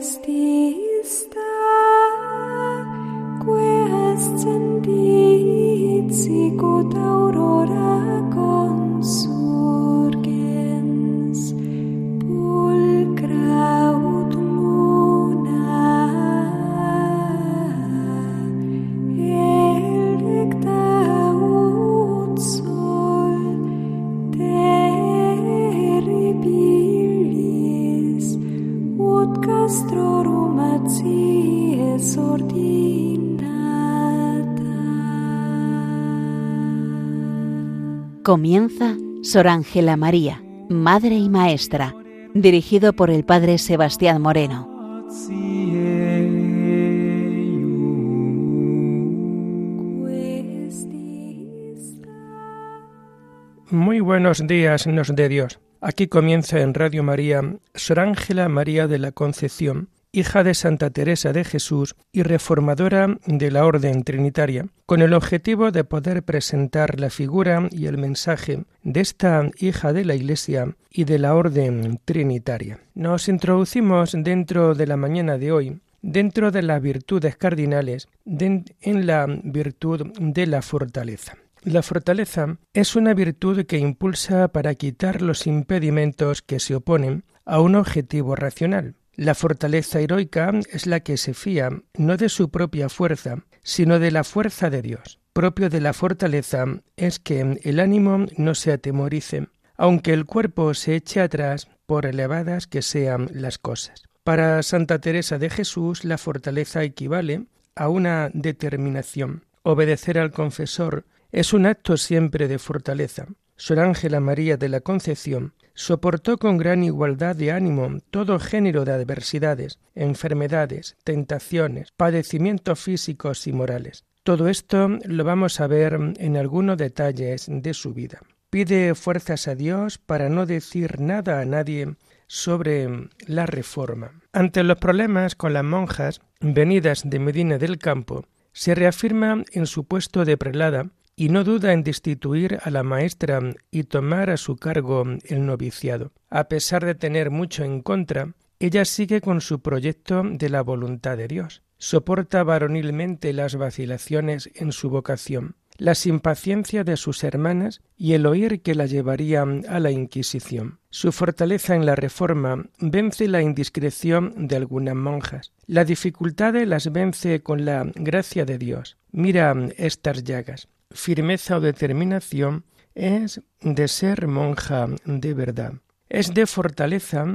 Christi. Comienza Sor Ángela María, Madre y Maestra, dirigido por el Padre Sebastián Moreno. Muy buenos días, nos de Dios. Aquí comienza en Radio María Sor Ángela María de la Concepción hija de Santa Teresa de Jesús y reformadora de la Orden Trinitaria, con el objetivo de poder presentar la figura y el mensaje de esta hija de la Iglesia y de la Orden Trinitaria. Nos introducimos dentro de la mañana de hoy dentro de las virtudes cardinales en la virtud de la fortaleza. La fortaleza es una virtud que impulsa para quitar los impedimentos que se oponen a un objetivo racional. La fortaleza heroica es la que se fía no de su propia fuerza, sino de la fuerza de Dios. Propio de la fortaleza es que el ánimo no se atemorice, aunque el cuerpo se eche atrás por elevadas que sean las cosas. Para Santa Teresa de Jesús la fortaleza equivale a una determinación. Obedecer al confesor es un acto siempre de fortaleza. Sor Ángela María de la Concepción soportó con gran igualdad de ánimo todo género de adversidades, enfermedades, tentaciones, padecimientos físicos y morales. Todo esto lo vamos a ver en algunos detalles de su vida. Pide fuerzas a Dios para no decir nada a nadie sobre la reforma. Ante los problemas con las monjas venidas de Medina del Campo, se reafirma en su puesto de prelada y no duda en destituir a la maestra y tomar a su cargo el noviciado. A pesar de tener mucho en contra, ella sigue con su proyecto de la voluntad de Dios. Soporta varonilmente las vacilaciones en su vocación, las impaciencias de sus hermanas y el oír que la llevarían a la Inquisición. Su fortaleza en la reforma vence la indiscreción de algunas monjas. La dificultad las vence con la gracia de Dios. Mira estas llagas firmeza o determinación es de ser monja de verdad. Es de fortaleza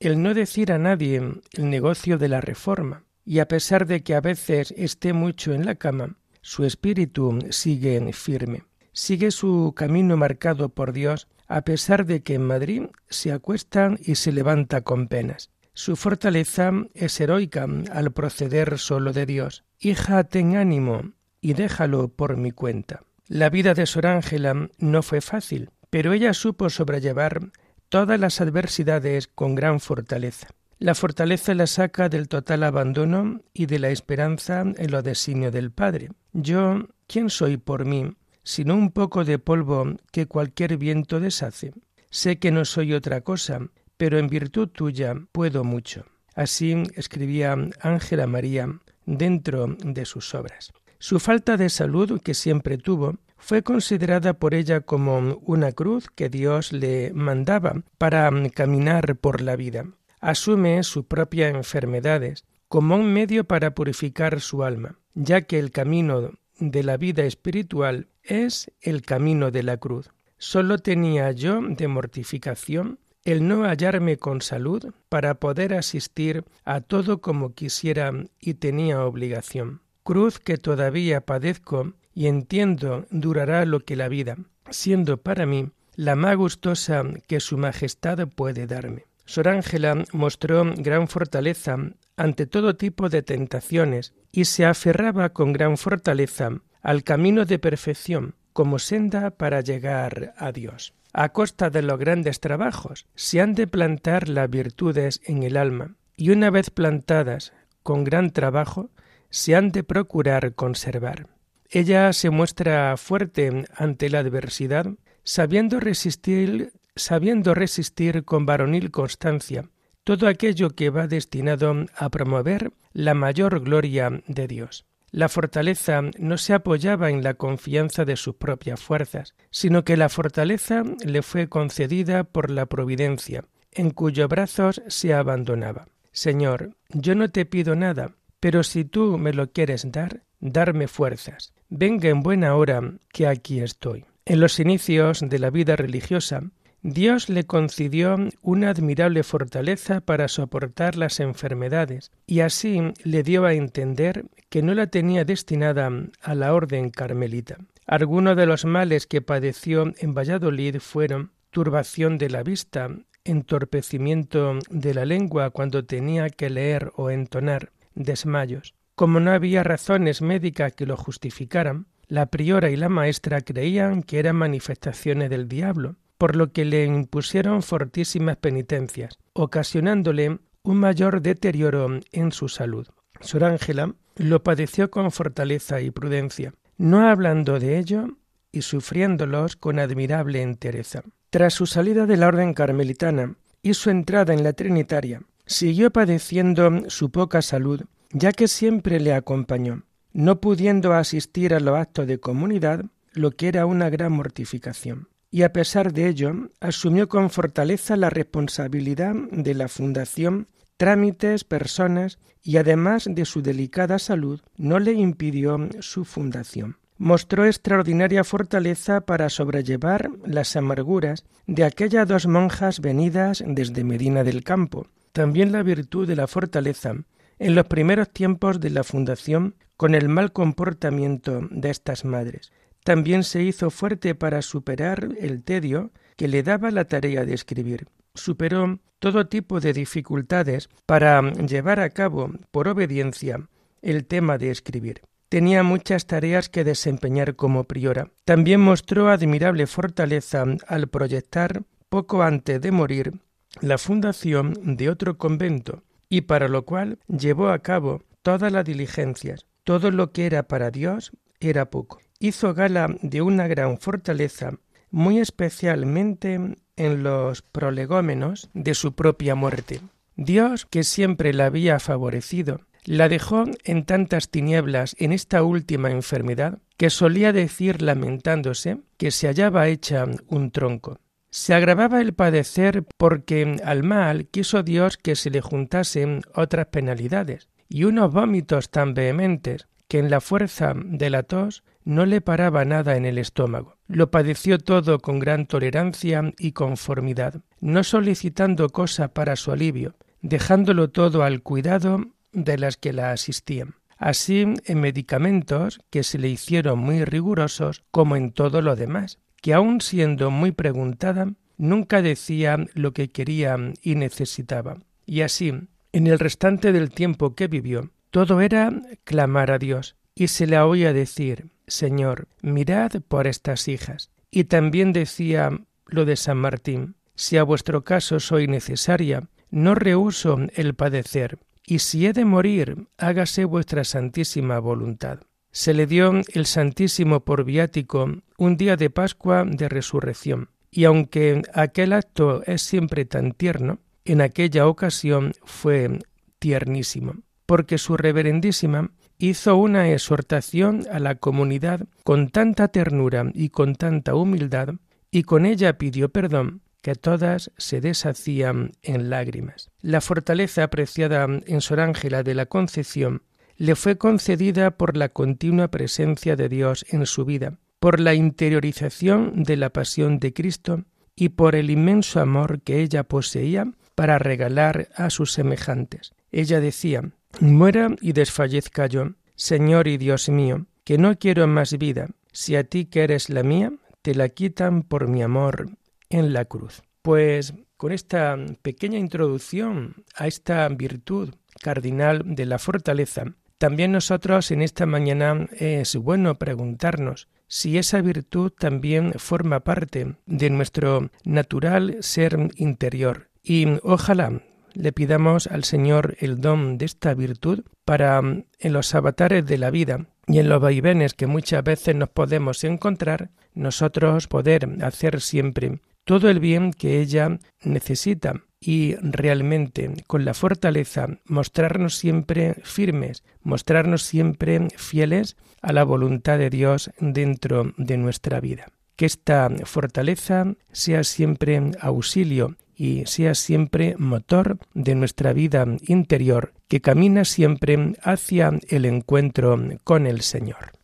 el no decir a nadie el negocio de la reforma, y a pesar de que a veces esté mucho en la cama, su espíritu sigue firme, sigue su camino marcado por Dios, a pesar de que en Madrid se acuesta y se levanta con penas. Su fortaleza es heroica al proceder solo de Dios. Hija, ten ánimo, y déjalo por mi cuenta. La vida de Sor Ángela no fue fácil, pero ella supo sobrellevar todas las adversidades con gran fortaleza. La fortaleza la saca del total abandono y de la esperanza en lo designio del Padre. Yo, ¿quién soy por mí, sino un poco de polvo que cualquier viento deshace? Sé que no soy otra cosa, pero en virtud tuya puedo mucho. Así escribía Ángela María dentro de sus obras. Su falta de salud, que siempre tuvo, fue considerada por ella como una cruz que Dios le mandaba para caminar por la vida. Asume sus propias enfermedades como un medio para purificar su alma, ya que el camino de la vida espiritual es el camino de la cruz. Solo tenía yo de mortificación el no hallarme con salud para poder asistir a todo como quisiera y tenía obligación cruz que todavía padezco y entiendo durará lo que la vida, siendo para mí la más gustosa que su majestad puede darme. Sor Ángela mostró gran fortaleza ante todo tipo de tentaciones y se aferraba con gran fortaleza al camino de perfección como senda para llegar a Dios. A costa de los grandes trabajos se han de plantar las virtudes en el alma y una vez plantadas con gran trabajo se han de procurar conservar. Ella se muestra fuerte ante la adversidad, sabiendo resistir, sabiendo resistir con varonil constancia todo aquello que va destinado a promover la mayor gloria de Dios. La fortaleza no se apoyaba en la confianza de sus propias fuerzas, sino que la fortaleza le fue concedida por la providencia, en cuyos brazos se abandonaba. Señor, yo no te pido nada, pero si tú me lo quieres dar, darme fuerzas. Venga en buena hora, que aquí estoy. En los inicios de la vida religiosa, Dios le concedió una admirable fortaleza para soportar las enfermedades, y así le dio a entender que no la tenía destinada a la orden carmelita. Algunos de los males que padeció en Valladolid fueron turbación de la vista, entorpecimiento de la lengua cuando tenía que leer o entonar, desmayos. Como no había razones médicas que lo justificaran, la priora y la maestra creían que eran manifestaciones del diablo, por lo que le impusieron fortísimas penitencias, ocasionándole un mayor deterioro en su salud. Sor Ángela lo padeció con fortaleza y prudencia, no hablando de ello y sufriéndolos con admirable entereza. Tras su salida de la orden carmelitana y su entrada en la Trinitaria, siguió padeciendo su poca salud, ya que siempre le acompañó, no pudiendo asistir a los actos de comunidad, lo que era una gran mortificación y a pesar de ello asumió con fortaleza la responsabilidad de la fundación, trámites, personas y además de su delicada salud no le impidió su fundación. Mostró extraordinaria fortaleza para sobrellevar las amarguras de aquellas dos monjas venidas desde Medina del Campo. También la virtud de la fortaleza en los primeros tiempos de la fundación con el mal comportamiento de estas madres, también se hizo fuerte para superar el tedio que le daba la tarea de escribir. Superó todo tipo de dificultades para llevar a cabo, por obediencia, el tema de escribir. Tenía muchas tareas que desempeñar como priora. También mostró admirable fortaleza al proyectar, poco antes de morir, la fundación de otro convento, y para lo cual llevó a cabo todas las diligencias. Todo lo que era para Dios era poco hizo gala de una gran fortaleza, muy especialmente en los prolegómenos de su propia muerte. Dios, que siempre la había favorecido, la dejó en tantas tinieblas en esta última enfermedad que solía decir lamentándose que se hallaba hecha un tronco. Se agravaba el padecer porque al mal quiso Dios que se le juntasen otras penalidades y unos vómitos tan vehementes que en la fuerza de la tos no le paraba nada en el estómago. Lo padeció todo con gran tolerancia y conformidad, no solicitando cosa para su alivio, dejándolo todo al cuidado de las que la asistían. Así en medicamentos que se le hicieron muy rigurosos como en todo lo demás, que aun siendo muy preguntada, nunca decía lo que quería y necesitaba. Y así, en el restante del tiempo que vivió, todo era clamar a Dios, y se le oía decir Señor, mirad por estas hijas. Y también decía lo de San Martín, si a vuestro caso soy necesaria, no rehuso el padecer, y si he de morir, hágase vuestra santísima voluntad. Se le dio el Santísimo por viático un día de Pascua de Resurrección, y aunque aquel acto es siempre tan tierno, en aquella ocasión fue tiernísimo, porque su reverendísima hizo una exhortación a la comunidad con tanta ternura y con tanta humildad, y con ella pidió perdón, que todas se deshacían en lágrimas. La fortaleza apreciada en Sor Ángela de la Concepción le fue concedida por la continua presencia de Dios en su vida, por la interiorización de la pasión de Cristo y por el inmenso amor que ella poseía para regalar a sus semejantes. Ella decía Muera y desfallezca yo, Señor y Dios mío, que no quiero más vida, si a ti que eres la mía, te la quitan por mi amor en la cruz. Pues con esta pequeña introducción a esta virtud cardinal de la fortaleza, también nosotros en esta mañana es bueno preguntarnos si esa virtud también forma parte de nuestro natural ser interior. Y ojalá le pidamos al Señor el don de esta virtud para mm, en los avatares de la vida y en los vaivenes que muchas veces nos podemos encontrar, nosotros poder hacer siempre todo el bien que ella necesita y realmente con la fortaleza mostrarnos siempre firmes, mostrarnos siempre fieles a la voluntad de Dios dentro de nuestra vida. Que esta fortaleza sea siempre auxilio y sea siempre motor de nuestra vida interior que camina siempre hacia el encuentro con el Señor.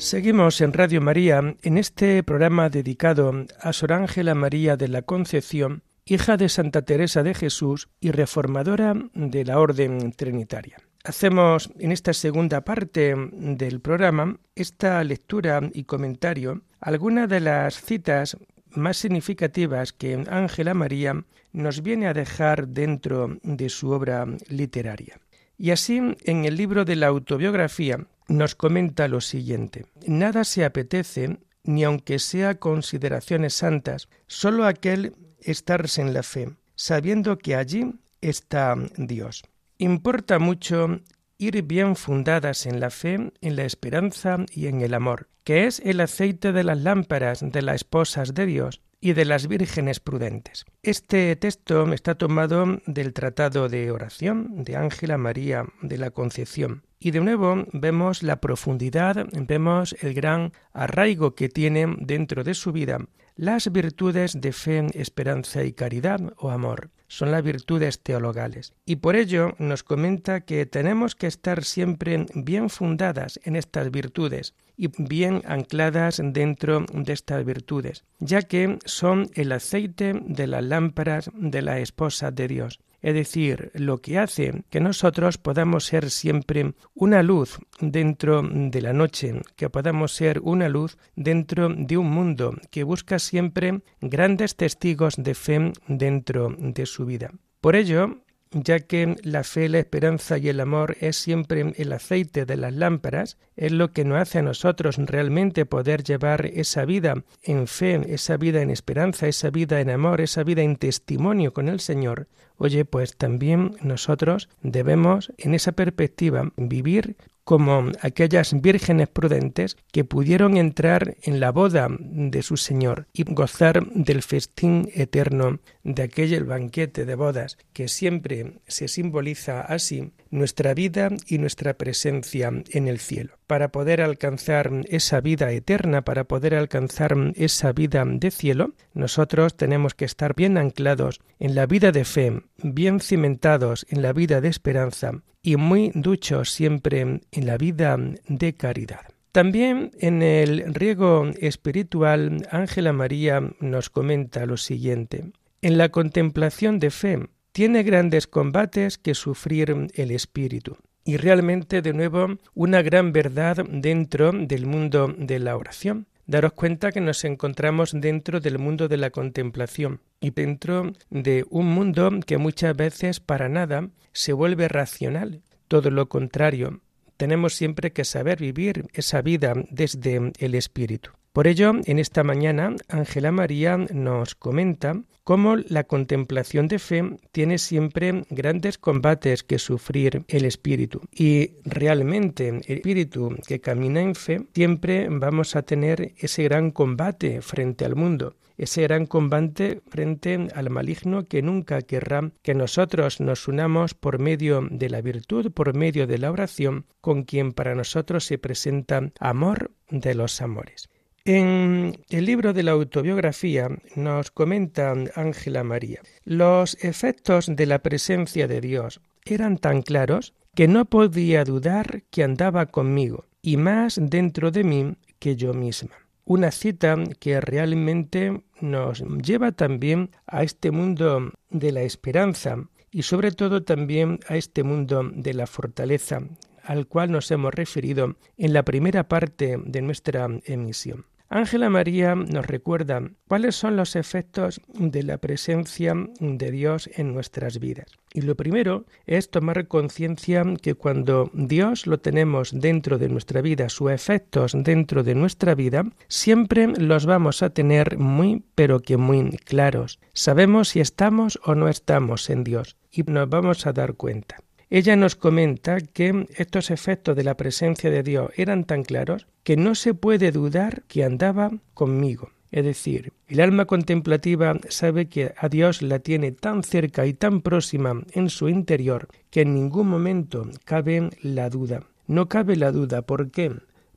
Seguimos en Radio María en este programa dedicado a Sor Ángela María de la Concepción, hija de Santa Teresa de Jesús y reformadora de la Orden Trinitaria. Hacemos en esta segunda parte del programa esta lectura y comentario algunas de las citas más significativas que Ángela María nos viene a dejar dentro de su obra literaria. Y así, en el libro de la autobiografía, nos comenta lo siguiente. Nada se apetece, ni aunque sea consideraciones santas, solo aquel estarse en la fe, sabiendo que allí está Dios. Importa mucho ir bien fundadas en la fe, en la esperanza y en el amor, que es el aceite de las lámparas de las esposas de Dios y de las vírgenes prudentes. Este texto está tomado del Tratado de Oración de Ángela María de la Concepción y de nuevo vemos la profundidad, vemos el gran arraigo que tiene dentro de su vida las virtudes de fe, esperanza y caridad o amor. Son las virtudes teologales. Y por ello nos comenta que tenemos que estar siempre bien fundadas en estas virtudes y bien ancladas dentro de estas virtudes, ya que son el aceite de las lámparas de la esposa de Dios es decir, lo que hace que nosotros podamos ser siempre una luz dentro de la noche, que podamos ser una luz dentro de un mundo que busca siempre grandes testigos de fe dentro de su vida. Por ello, ya que la fe, la esperanza y el amor es siempre el aceite de las lámparas, es lo que nos hace a nosotros realmente poder llevar esa vida en fe, esa vida en esperanza, esa vida en amor, esa vida en testimonio con el Señor. Oye, pues también nosotros debemos en esa perspectiva vivir como aquellas vírgenes prudentes que pudieron entrar en la boda de su Señor y gozar del festín eterno de aquel banquete de bodas que siempre se simboliza así nuestra vida y nuestra presencia en el cielo. Para poder alcanzar esa vida eterna, para poder alcanzar esa vida de cielo, nosotros tenemos que estar bien anclados en la vida de fe, bien cimentados en la vida de esperanza y muy duchos siempre en la vida de caridad. También en el riego espiritual, Ángela María nos comenta lo siguiente. En la contemplación de fe tiene grandes combates que sufrir el espíritu. Y realmente, de nuevo, una gran verdad dentro del mundo de la oración. Daros cuenta que nos encontramos dentro del mundo de la contemplación y dentro de un mundo que muchas veces para nada se vuelve racional. Todo lo contrario, tenemos siempre que saber vivir esa vida desde el espíritu. Por ello, en esta mañana, Ángela María nos comenta cómo la contemplación de fe tiene siempre grandes combates que sufrir el espíritu. Y realmente el espíritu que camina en fe siempre vamos a tener ese gran combate frente al mundo ese gran combate frente al maligno que nunca querrá que nosotros nos unamos por medio de la virtud, por medio de la oración, con quien para nosotros se presenta amor de los amores. En el libro de la autobiografía nos comenta Ángela María, los efectos de la presencia de Dios eran tan claros que no podía dudar que andaba conmigo y más dentro de mí que yo misma una cita que realmente nos lleva también a este mundo de la esperanza y sobre todo también a este mundo de la fortaleza al cual nos hemos referido en la primera parte de nuestra emisión. Ángela María nos recuerda cuáles son los efectos de la presencia de Dios en nuestras vidas. Y lo primero es tomar conciencia que cuando Dios lo tenemos dentro de nuestra vida, sus efectos dentro de nuestra vida, siempre los vamos a tener muy, pero que muy claros. Sabemos si estamos o no estamos en Dios y nos vamos a dar cuenta. Ella nos comenta que estos efectos de la presencia de Dios eran tan claros que no se puede dudar que andaba conmigo. Es decir, el alma contemplativa sabe que a Dios la tiene tan cerca y tan próxima en su interior que en ningún momento cabe la duda. No cabe la duda. ¿Por qué?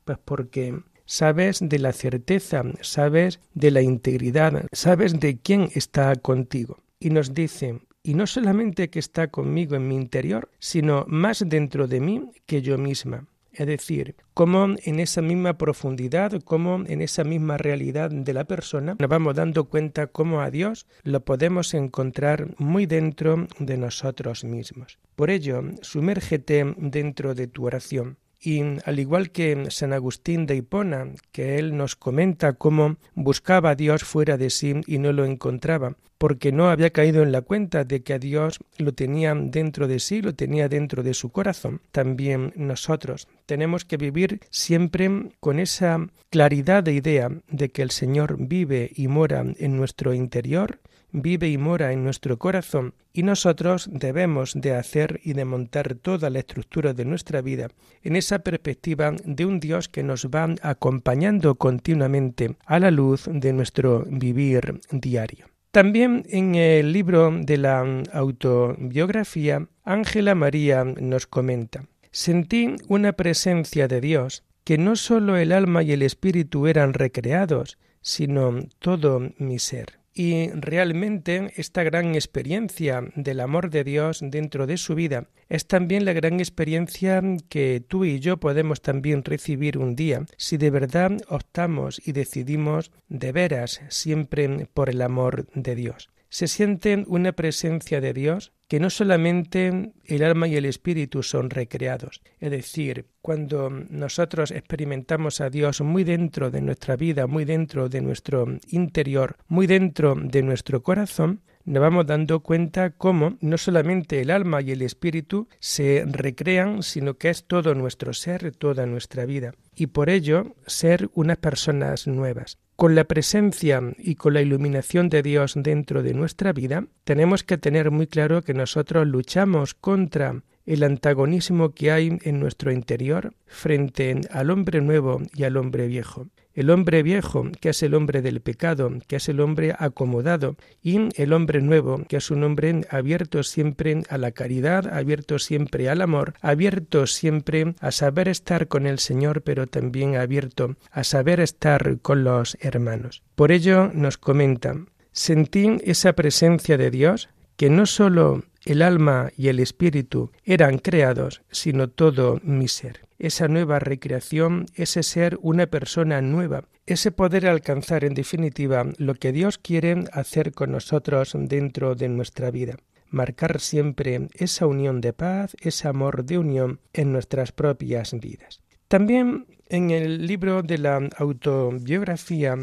Pues porque sabes de la certeza, sabes de la integridad, sabes de quién está contigo. Y nos dice, y no solamente que está conmigo en mi interior, sino más dentro de mí que yo misma. Es decir, como en esa misma profundidad, como en esa misma realidad de la persona, nos vamos dando cuenta cómo a Dios lo podemos encontrar muy dentro de nosotros mismos. Por ello, sumérgete dentro de tu oración. Y al igual que San Agustín de Hipona, que él nos comenta cómo buscaba a Dios fuera de sí y no lo encontraba, porque no había caído en la cuenta de que a Dios lo tenía dentro de sí, lo tenía dentro de su corazón, también nosotros. Tenemos que vivir siempre con esa claridad de idea de que el Señor vive y mora en nuestro interior, vive y mora en nuestro corazón y nosotros debemos de hacer y de montar toda la estructura de nuestra vida en esa perspectiva de un Dios que nos va acompañando continuamente a la luz de nuestro vivir diario. También en el libro de la autobiografía, Ángela María nos comenta, sentí una presencia de Dios que no sólo el alma y el espíritu eran recreados, sino todo mi ser. Y realmente esta gran experiencia del amor de Dios dentro de su vida es también la gran experiencia que tú y yo podemos también recibir un día si de verdad optamos y decidimos de veras siempre por el amor de Dios. Se siente una presencia de Dios que no solamente el alma y el espíritu son recreados, es decir, cuando nosotros experimentamos a Dios muy dentro de nuestra vida, muy dentro de nuestro interior, muy dentro de nuestro corazón, nos vamos dando cuenta cómo no solamente el alma y el espíritu se recrean, sino que es todo nuestro ser, toda nuestra vida, y por ello ser unas personas nuevas con la presencia y con la iluminación de Dios dentro de nuestra vida, tenemos que tener muy claro que nosotros luchamos contra el antagonismo que hay en nuestro interior frente al hombre nuevo y al hombre viejo el hombre viejo, que es el hombre del pecado, que es el hombre acomodado, y el hombre nuevo, que es un hombre abierto siempre a la caridad, abierto siempre al amor, abierto siempre a saber estar con el Señor, pero también abierto a saber estar con los hermanos. Por ello nos comenta, sentí esa presencia de Dios, que no sólo el alma y el espíritu eran creados, sino todo mi ser esa nueva recreación, ese ser una persona nueva, ese poder alcanzar en definitiva lo que Dios quiere hacer con nosotros dentro de nuestra vida marcar siempre esa unión de paz, ese amor de unión en nuestras propias vidas. También en el libro de la autobiografía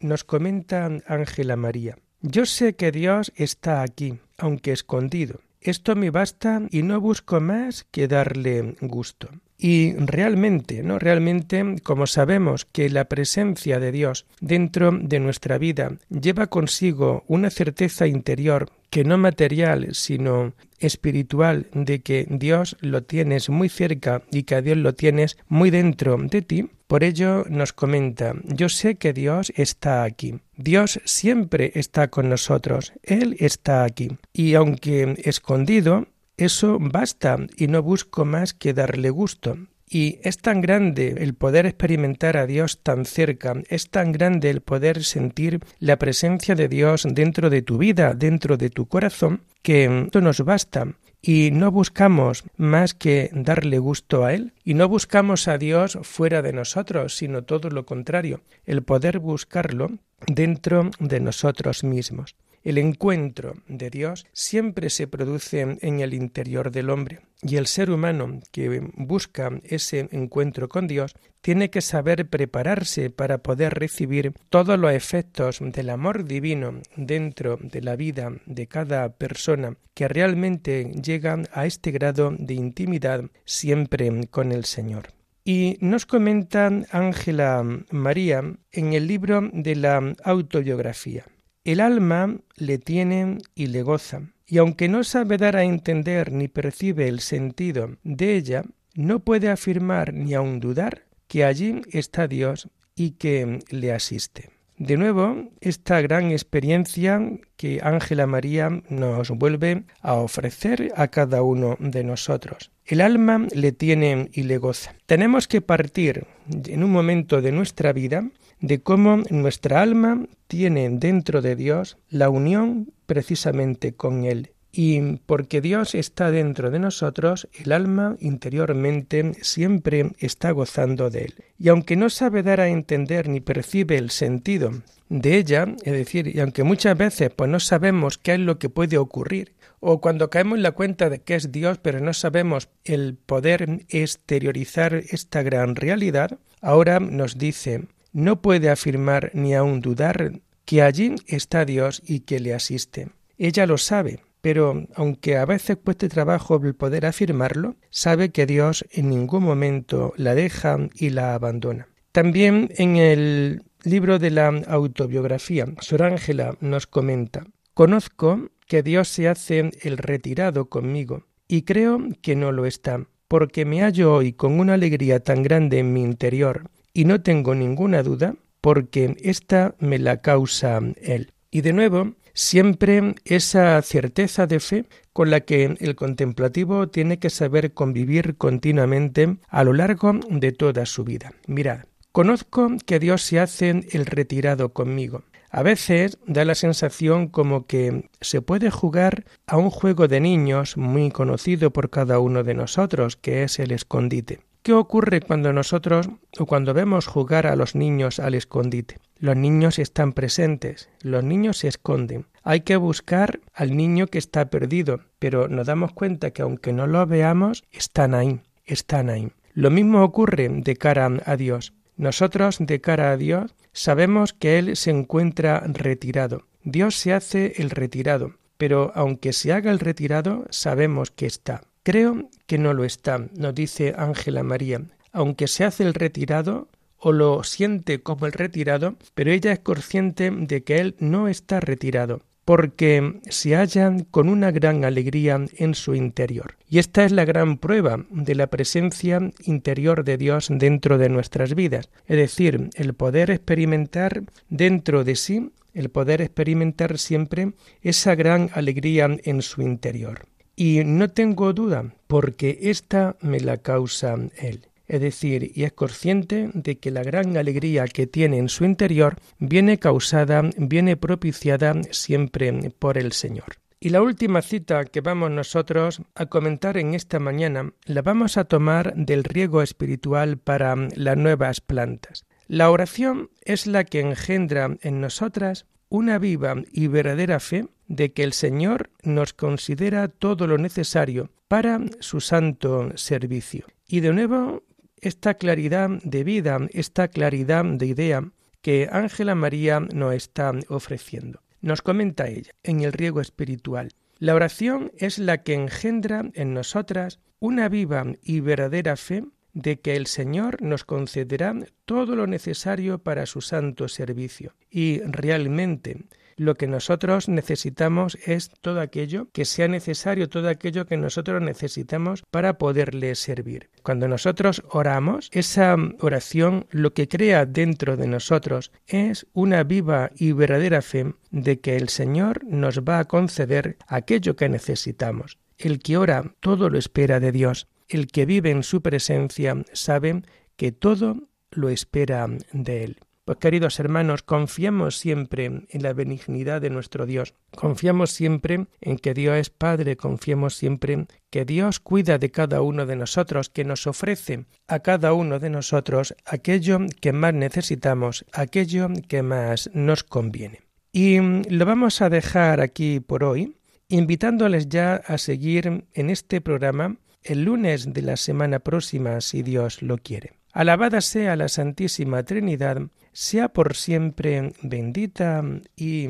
nos comenta Ángela María, yo sé que Dios está aquí, aunque escondido. Esto me basta y no busco más que darle gusto. Y realmente, ¿no? Realmente, como sabemos que la presencia de Dios dentro de nuestra vida lleva consigo una certeza interior que no material, sino espiritual, de que Dios lo tienes muy cerca y que a Dios lo tienes muy dentro de ti, por ello nos comenta, yo sé que Dios está aquí. Dios siempre está con nosotros, Él está aquí. Y aunque escondido, eso basta y no busco más que darle gusto. Y es tan grande el poder experimentar a Dios tan cerca, es tan grande el poder sentir la presencia de Dios dentro de tu vida, dentro de tu corazón, que esto nos basta. Y no buscamos más que darle gusto a Él, y no buscamos a Dios fuera de nosotros, sino todo lo contrario, el poder buscarlo dentro de nosotros mismos. El encuentro de Dios siempre se produce en el interior del hombre y el ser humano que busca ese encuentro con Dios tiene que saber prepararse para poder recibir todos los efectos del amor divino dentro de la vida de cada persona que realmente llega a este grado de intimidad siempre con el Señor. Y nos comenta Ángela María en el libro de la autobiografía. El alma le tiene y le goza, y aunque no sabe dar a entender ni percibe el sentido de ella, no puede afirmar ni aun dudar que allí está Dios y que le asiste. De nuevo, esta gran experiencia que Ángela María nos vuelve a ofrecer a cada uno de nosotros. El alma le tiene y le goza. Tenemos que partir en un momento de nuestra vida de cómo nuestra alma tiene dentro de Dios la unión precisamente con Él. Y porque Dios está dentro de nosotros, el alma interiormente siempre está gozando de Él. Y aunque no sabe dar a entender ni percibe el sentido de ella, es decir, y aunque muchas veces pues no sabemos qué es lo que puede ocurrir, o cuando caemos en la cuenta de que es Dios, pero no sabemos el poder exteriorizar esta gran realidad, ahora nos dice no puede afirmar ni aun dudar que allí está Dios y que le asiste. Ella lo sabe, pero aunque a veces cueste trabajo el poder afirmarlo, sabe que Dios en ningún momento la deja y la abandona. También en el libro de la autobiografía, Sor Ángela nos comenta, Conozco que Dios se hace el retirado conmigo, y creo que no lo está, porque me hallo hoy con una alegría tan grande en mi interior, y no tengo ninguna duda porque esta me la causa Él. Y de nuevo, siempre esa certeza de fe con la que el contemplativo tiene que saber convivir continuamente a lo largo de toda su vida. Mirad, conozco que Dios se hace el retirado conmigo. A veces da la sensación como que se puede jugar a un juego de niños muy conocido por cada uno de nosotros, que es el escondite. ¿Qué ocurre cuando nosotros o cuando vemos jugar a los niños al escondite? Los niños están presentes, los niños se esconden. Hay que buscar al niño que está perdido, pero nos damos cuenta que aunque no lo veamos, están ahí, están ahí. Lo mismo ocurre de cara a Dios. Nosotros de cara a Dios sabemos que Él se encuentra retirado. Dios se hace el retirado, pero aunque se haga el retirado, sabemos que está. Creo que no lo está, nos dice Ángela María, aunque se hace el retirado o lo siente como el retirado, pero ella es consciente de que él no está retirado, porque se hallan con una gran alegría en su interior. Y esta es la gran prueba de la presencia interior de Dios dentro de nuestras vidas, es decir, el poder experimentar dentro de sí, el poder experimentar siempre esa gran alegría en su interior. Y no tengo duda, porque esta me la causa Él. Es decir, y es consciente de que la gran alegría que tiene en su interior viene causada, viene propiciada siempre por el Señor. Y la última cita que vamos nosotros a comentar en esta mañana la vamos a tomar del riego espiritual para las nuevas plantas. La oración es la que engendra en nosotras una viva y verdadera fe de que el Señor nos considera todo lo necesario para su santo servicio. Y de nuevo, esta claridad de vida, esta claridad de idea que Ángela María nos está ofreciendo. Nos comenta ella en el riego espiritual. La oración es la que engendra en nosotras una viva y verdadera fe de que el Señor nos concederá todo lo necesario para su santo servicio. Y realmente lo que nosotros necesitamos es todo aquello que sea necesario, todo aquello que nosotros necesitamos para poderle servir. Cuando nosotros oramos, esa oración lo que crea dentro de nosotros es una viva y verdadera fe de que el Señor nos va a conceder aquello que necesitamos. El que ora todo lo espera de Dios. El que vive en su presencia sabe que todo lo espera de Él. Pues queridos hermanos, confiamos siempre en la benignidad de nuestro Dios, confiamos siempre en que Dios es Padre, confiamos siempre que Dios cuida de cada uno de nosotros, que nos ofrece a cada uno de nosotros aquello que más necesitamos, aquello que más nos conviene. Y lo vamos a dejar aquí por hoy, invitándoles ya a seguir en este programa el lunes de la semana próxima, si Dios lo quiere. Alabada sea la Santísima Trinidad, sea por siempre bendita y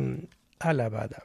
alabada.